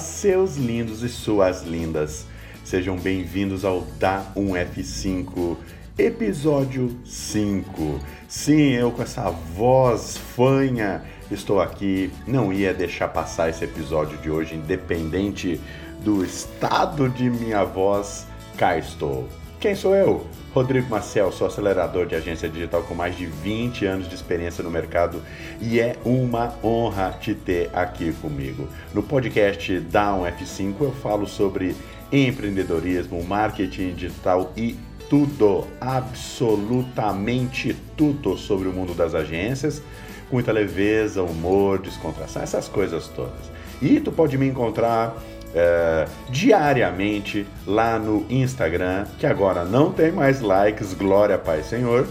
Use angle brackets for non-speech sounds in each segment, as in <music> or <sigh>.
Seus lindos e suas lindas. Sejam bem-vindos ao Da 1F5, episódio 5. Sim, eu com essa voz fanha estou aqui. Não ia deixar passar esse episódio de hoje, independente do estado de minha voz. Cá estou. Quem sou eu? Rodrigo Marcel, sou acelerador de agência digital com mais de 20 anos de experiência no mercado e é uma honra te ter aqui comigo. No podcast da F5 eu falo sobre empreendedorismo, marketing digital e tudo, absolutamente tudo sobre o mundo das agências, com muita leveza, humor, descontração, essas coisas todas. E tu pode me encontrar é, diariamente lá no Instagram, que agora não tem mais likes, glória Pai Senhor,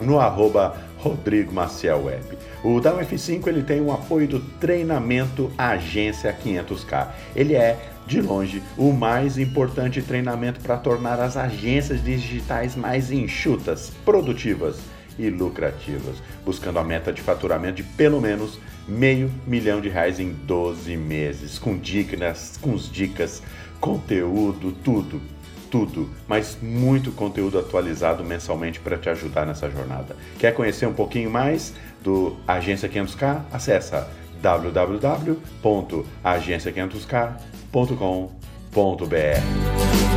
no arroba Rodrigo Maciel Web. O da UF5 ele tem o apoio do treinamento Agência 500K. Ele é de longe o mais importante treinamento para tornar as agências digitais mais enxutas, produtivas e lucrativas, buscando a meta de faturamento de pelo menos meio milhão de reais em 12 meses, com dicas, com dicas, conteúdo, tudo, tudo, mas muito conteúdo atualizado mensalmente para te ajudar nessa jornada. Quer conhecer um pouquinho mais do Agência 500K? Acesse www.agência500k.com.br.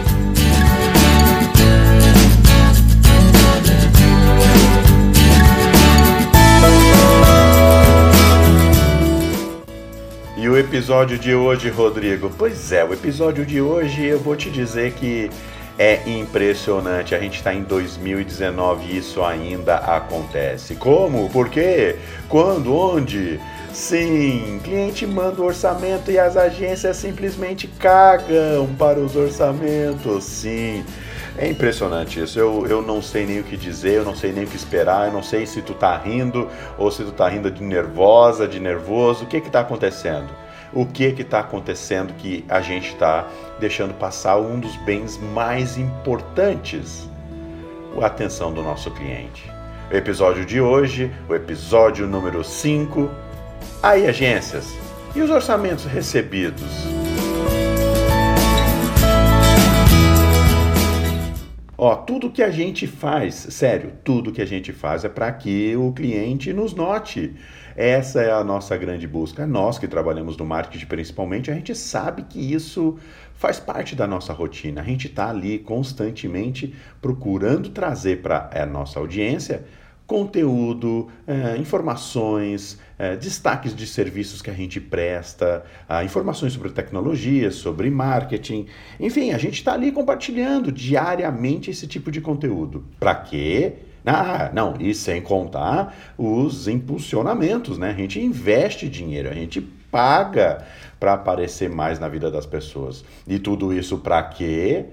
E o episódio de hoje, Rodrigo? Pois é, o episódio de hoje eu vou te dizer que é impressionante. A gente está em 2019 e isso ainda acontece. Como? Por quê? Quando? Onde? Sim, cliente manda o orçamento e as agências simplesmente cagam para os orçamentos. Sim. É impressionante isso. Eu, eu não sei nem o que dizer, eu não sei nem o que esperar, eu não sei se tu tá rindo ou se tu tá rindo de nervosa, de nervoso. O que que tá acontecendo? O que que tá acontecendo que a gente está deixando passar um dos bens mais importantes? A atenção do nosso cliente. O episódio de hoje, o episódio número 5. Aí, agências, e os orçamentos recebidos? Ó, tudo que a gente faz, sério, tudo que a gente faz é para que o cliente nos note. Essa é a nossa grande busca. Nós que trabalhamos no marketing principalmente, a gente sabe que isso faz parte da nossa rotina. A gente está ali constantemente procurando trazer para a nossa audiência conteúdo, é, informações, é, destaques de serviços que a gente presta, informações sobre tecnologia, sobre marketing. Enfim, a gente está ali compartilhando diariamente esse tipo de conteúdo. Para quê? Ah, não, e sem contar os impulsionamentos, né? A gente investe dinheiro, a gente paga para aparecer mais na vida das pessoas. E tudo isso para quê?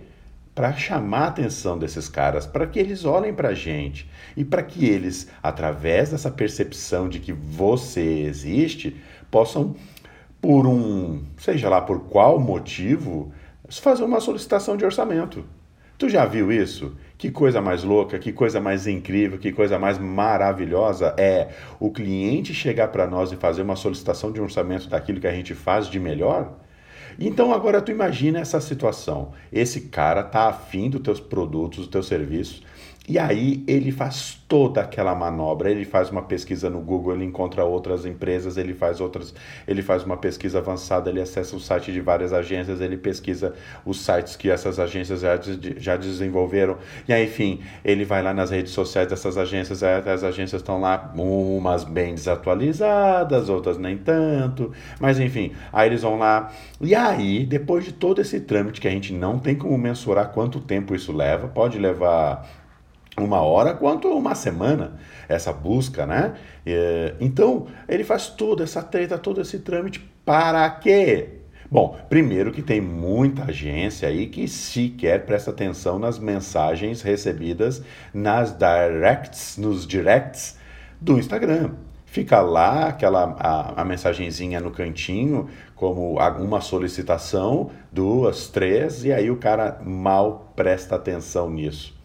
Para chamar a atenção desses caras, para que eles olhem para a gente e para que eles, através dessa percepção de que você existe, possam, por um, seja lá por qual motivo, fazer uma solicitação de orçamento. Tu já viu isso? Que coisa mais louca, que coisa mais incrível, que coisa mais maravilhosa é o cliente chegar para nós e fazer uma solicitação de orçamento daquilo que a gente faz de melhor? Então agora tu imagina essa situação. Esse cara tá afim dos teus produtos, dos teus serviços, e aí ele faz toda aquela manobra, ele faz uma pesquisa no Google, ele encontra outras empresas, ele faz outras, ele faz uma pesquisa avançada, ele acessa o site de várias agências, ele pesquisa os sites que essas agências já, já desenvolveram, e aí, enfim, ele vai lá nas redes sociais dessas agências, as agências estão lá, umas bem desatualizadas, outras nem tanto, mas enfim, aí eles vão lá, e aí, depois de todo esse trâmite que a gente não tem como mensurar quanto tempo isso leva, pode levar uma hora quanto uma semana essa busca, né? Então ele faz toda essa treta, todo esse trâmite para quê? Bom, primeiro que tem muita agência aí que sequer presta atenção nas mensagens recebidas nas directs, nos directs do Instagram. Fica lá aquela a, a mensagenzinha no cantinho, como uma solicitação, duas, três, e aí o cara mal presta atenção nisso.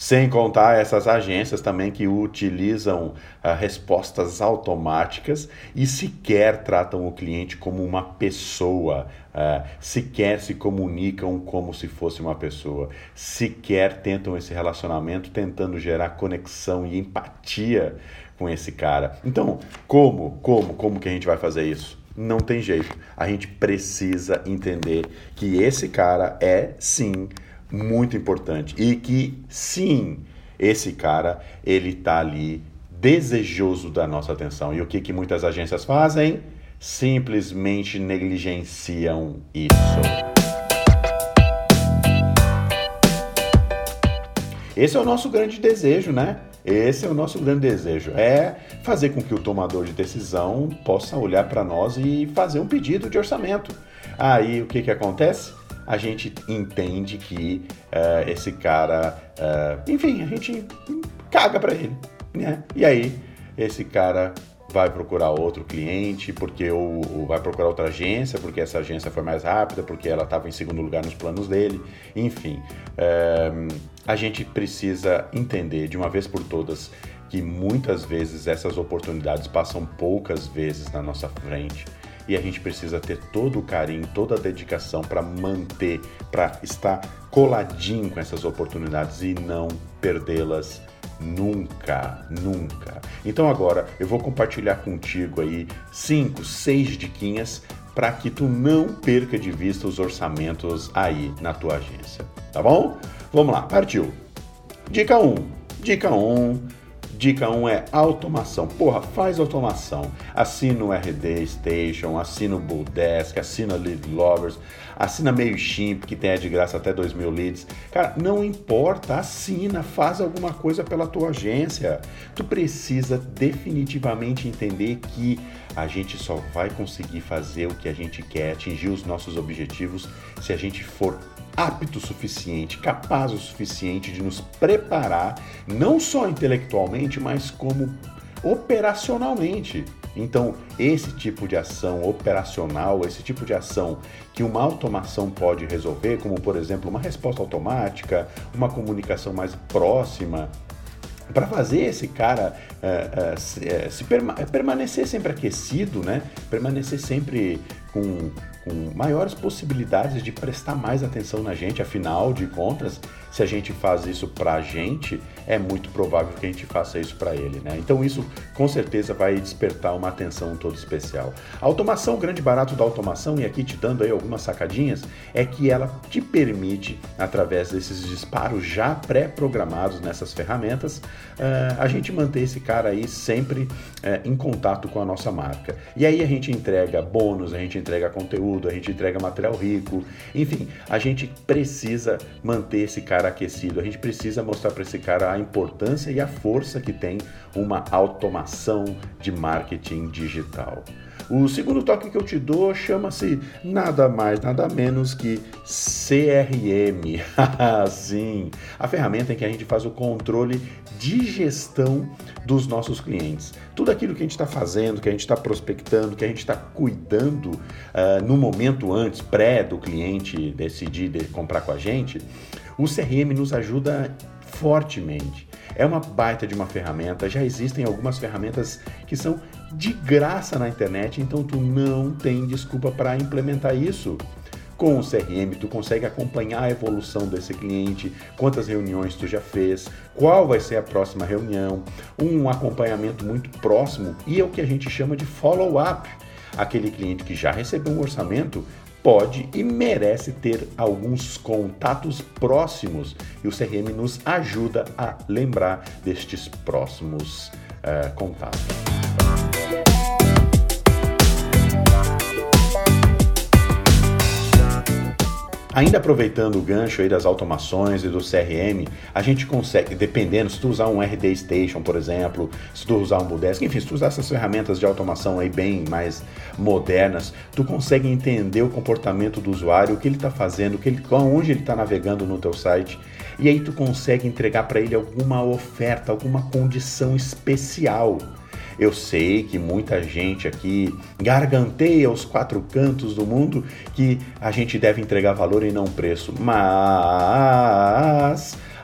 Sem contar essas agências também que utilizam uh, respostas automáticas e sequer tratam o cliente como uma pessoa, uh, sequer se comunicam como se fosse uma pessoa, sequer tentam esse relacionamento tentando gerar conexão e empatia com esse cara. Então, como, como, como que a gente vai fazer isso? Não tem jeito. A gente precisa entender que esse cara é sim muito importante e que sim, esse cara ele tá ali desejoso da nossa atenção. E o que que muitas agências fazem? Simplesmente negligenciam isso. Esse é o nosso grande desejo, né? Esse é o nosso grande desejo, é fazer com que o tomador de decisão possa olhar para nós e fazer um pedido de orçamento. Aí o que, que acontece? A gente entende que uh, esse cara, uh, enfim, a gente caga para ele, né? E aí esse cara vai procurar outro cliente, porque ou, ou, vai procurar outra agência, porque essa agência foi mais rápida, porque ela estava em segundo lugar nos planos dele, enfim. Uh, a gente precisa entender de uma vez por todas que muitas vezes essas oportunidades passam poucas vezes na nossa frente e a gente precisa ter todo o carinho, toda a dedicação para manter, para estar coladinho com essas oportunidades e não perdê-las nunca, nunca. Então agora eu vou compartilhar contigo aí cinco, seis diquinhas para que tu não perca de vista os orçamentos aí na tua agência, tá bom? Vamos lá, partiu. Dica 1. Dica 1 Dica 1 é automação. Porra, faz automação. Assina o RD Station, assina o Bulldesk, assina Lead Loggers, assina MailChimp, que tem de graça até 2 mil leads. Cara, não importa, assina, faz alguma coisa pela tua agência. Tu precisa definitivamente entender que a gente só vai conseguir fazer o que a gente quer, atingir os nossos objetivos, se a gente for apto o suficiente, capaz o suficiente de nos preparar, não só intelectualmente, mas como operacionalmente. Então, esse tipo de ação operacional, esse tipo de ação que uma automação pode resolver, como por exemplo uma resposta automática, uma comunicação mais próxima, para fazer esse cara uh, uh, se, uh, se perma permanecer sempre aquecido, né? permanecer sempre com com maiores possibilidades de prestar mais atenção na gente, afinal de contas, se a gente faz isso para a gente, é muito provável que a gente faça isso para ele, né? Então isso com certeza vai despertar uma atenção toda especial. A automação, o grande barato da automação, e aqui te dando aí algumas sacadinhas, é que ela te permite, através desses disparos já pré-programados nessas ferramentas, uh, a gente manter esse cara aí sempre uh, em contato com a nossa marca. E aí a gente entrega bônus, a gente entrega conteúdo, a gente entrega material rico, enfim, a gente precisa manter esse cara aquecido. A gente precisa mostrar para esse cara a importância e a força que tem uma automação de marketing digital. O segundo toque que eu te dou chama-se nada mais, nada menos que CRM. <laughs> Sim, a ferramenta em que a gente faz o controle de gestão dos nossos clientes. Tudo aquilo que a gente está fazendo, que a gente está prospectando, que a gente está cuidando uh, no momento antes, pré do cliente decidir de comprar com a gente, o CRM nos ajuda fortemente. É uma baita de uma ferramenta, já existem algumas ferramentas que são de graça na internet, então tu não tem desculpa para implementar isso. Com o CRM, tu consegue acompanhar a evolução desse cliente, quantas reuniões tu já fez, qual vai ser a próxima reunião, um acompanhamento muito próximo e é o que a gente chama de follow-up. Aquele cliente que já recebeu um orçamento pode e merece ter alguns contatos próximos e o CRM nos ajuda a lembrar destes próximos uh, contatos. Ainda aproveitando o gancho aí das automações e do CRM, a gente consegue, dependendo, se tu usar um RD Station, por exemplo, se tu usar um Budesk, enfim, se tu usar essas ferramentas de automação aí bem mais modernas, tu consegue entender o comportamento do usuário, o que ele está fazendo, o que ele, onde ele está navegando no teu site, e aí tu consegue entregar para ele alguma oferta, alguma condição especial eu sei que muita gente aqui garganteia os quatro cantos do mundo que a gente deve entregar valor e não preço, mas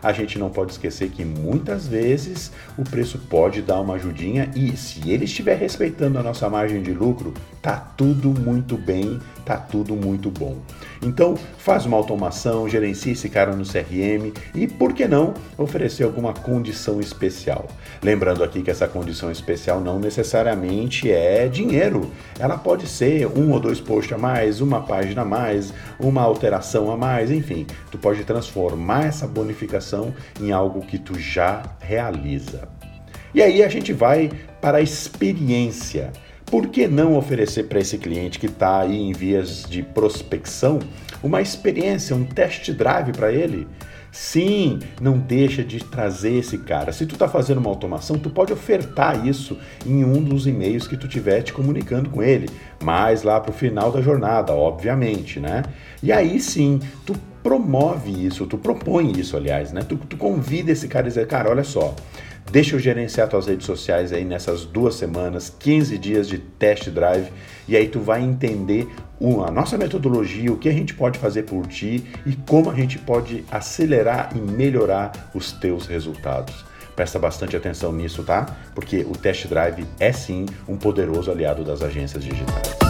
a gente não pode esquecer que muitas vezes o preço pode dar uma ajudinha e se ele estiver respeitando a nossa margem de lucro, tá tudo muito bem, tá tudo muito bom. Então, faz uma automação, gerencia esse cara no CRM e, por que não, oferecer alguma condição especial. Lembrando aqui que essa condição especial não necessariamente é dinheiro. Ela pode ser um ou dois posts a mais, uma página a mais, uma alteração a mais, enfim. Tu pode transformar essa bonificação em algo que tu já realiza. E aí a gente vai para a experiência. Por que não oferecer para esse cliente que está aí em vias de prospecção uma experiência, um test drive para ele? Sim, não deixa de trazer esse cara. Se tu está fazendo uma automação, tu pode ofertar isso em um dos e-mails que tu tiver te comunicando com ele, mais lá para o final da jornada, obviamente, né? E aí sim, tu promove isso, tu propõe isso, aliás, né? Tu, tu convida esse cara a dizer, cara, olha só, Deixa eu gerenciar tuas redes sociais aí nessas duas semanas, 15 dias de test drive, e aí tu vai entender a nossa metodologia, o que a gente pode fazer por ti e como a gente pode acelerar e melhorar os teus resultados. Presta bastante atenção nisso, tá? Porque o test drive é sim um poderoso aliado das agências digitais.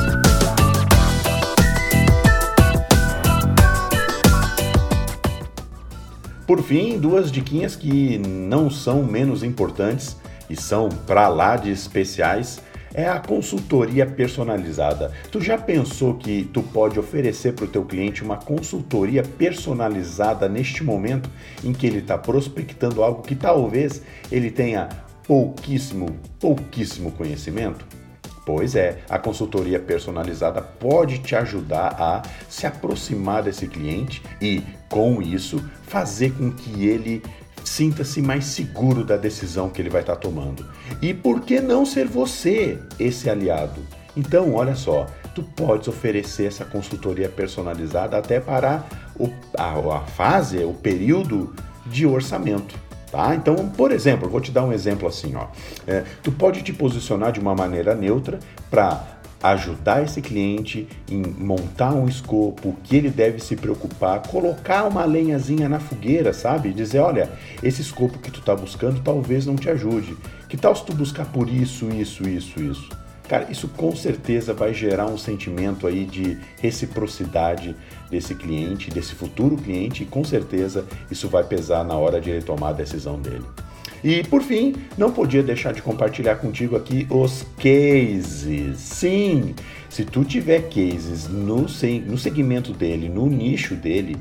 Por fim, duas diquinhas que não são menos importantes e são para lá de especiais é a consultoria personalizada. Tu já pensou que tu pode oferecer para o teu cliente uma consultoria personalizada neste momento em que ele está prospectando algo que talvez ele tenha pouquíssimo, pouquíssimo conhecimento? Pois é, a consultoria personalizada pode te ajudar a se aproximar desse cliente e, com isso, fazer com que ele sinta-se mais seguro da decisão que ele vai estar tomando. E por que não ser você esse aliado? Então, olha só, tu podes oferecer essa consultoria personalizada até para o, a, a fase, o período de orçamento. Tá? Então, por exemplo, vou te dar um exemplo assim, ó. É, tu pode te posicionar de uma maneira neutra para ajudar esse cliente em montar um escopo, que ele deve se preocupar, colocar uma lenhazinha na fogueira, sabe? Dizer, olha, esse escopo que tu está buscando talvez não te ajude. Que tal se tu buscar por isso, isso, isso, isso? Cara, isso com certeza vai gerar um sentimento aí de reciprocidade desse cliente, desse futuro cliente, e com certeza isso vai pesar na hora de ele tomar a decisão dele. E por fim, não podia deixar de compartilhar contigo aqui os cases. Sim, se tu tiver cases no, no segmento dele, no nicho dele,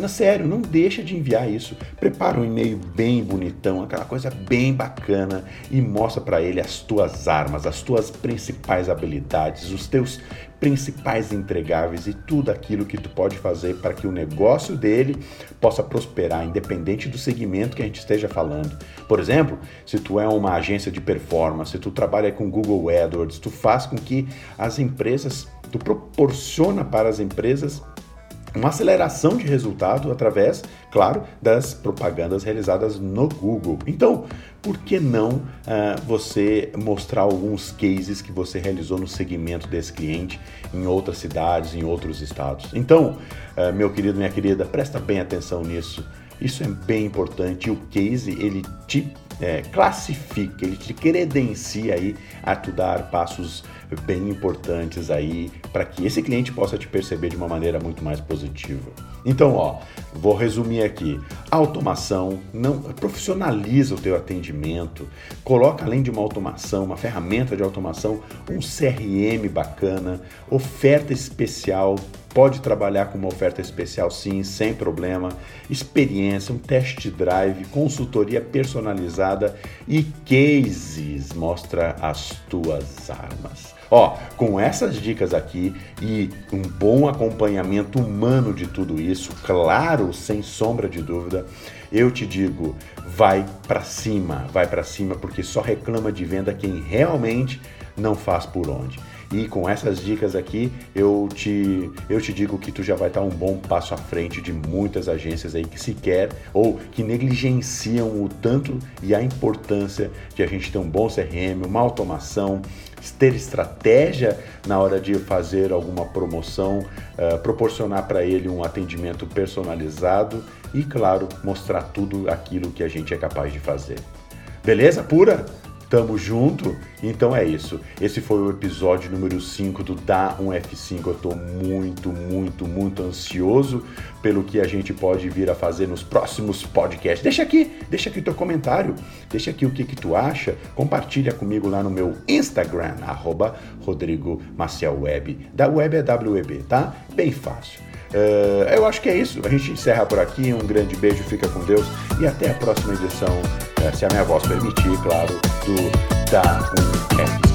na, sério, não deixa de enviar isso. Prepara um e-mail bem bonitão, aquela coisa bem bacana e mostra para ele as tuas armas, as tuas principais habilidades, os teus principais entregáveis e tudo aquilo que tu pode fazer para que o negócio dele possa prosperar, independente do segmento que a gente esteja falando. Por exemplo, se tu é uma agência de performance, se tu trabalha com Google AdWords, tu faz com que as empresas, tu proporciona para as empresas uma aceleração de resultado através, claro, das propagandas realizadas no Google. Então, por que não uh, você mostrar alguns cases que você realizou no segmento desse cliente em outras cidades, em outros estados? Então, uh, meu querido, minha querida, presta bem atenção nisso. Isso é bem importante. O case ele te é, classifica, ele te credencia aí a tu dar passos bem importantes aí para que esse cliente possa te perceber de uma maneira muito mais positiva. Então, ó, vou resumir aqui. Automação não profissionaliza o teu atendimento, coloca além de uma automação, uma ferramenta de automação, um CRM bacana, oferta especial pode trabalhar com uma oferta especial sim, sem problema, experiência, um test drive, consultoria personalizada e cases mostra as tuas armas. Ó, com essas dicas aqui e um bom acompanhamento humano de tudo isso, claro, sem sombra de dúvida, eu te digo, vai para cima, vai para cima porque só reclama de venda quem realmente não faz por onde. E com essas dicas aqui, eu te, eu te digo que tu já vai estar um bom passo à frente de muitas agências aí que sequer ou que negligenciam o tanto e a importância de a gente ter um bom CRM, uma automação, ter estratégia na hora de fazer alguma promoção, uh, proporcionar para ele um atendimento personalizado e, claro, mostrar tudo aquilo que a gente é capaz de fazer. Beleza pura? Tamo junto? Então é isso. Esse foi o episódio número 5 do Dá um F5. Eu tô muito, muito, muito ansioso pelo que a gente pode vir a fazer nos próximos podcasts. Deixa aqui, deixa aqui teu comentário, deixa aqui o que, que tu acha. Compartilha comigo lá no meu Instagram, arroba Rodrigo Maciel Web. Da web é WEB, tá? Bem fácil. Uh, eu acho que é isso. A gente encerra por aqui. Um grande beijo, fica com Deus e até a próxima edição, uh, se a minha voz permitir, claro, do Da Um F.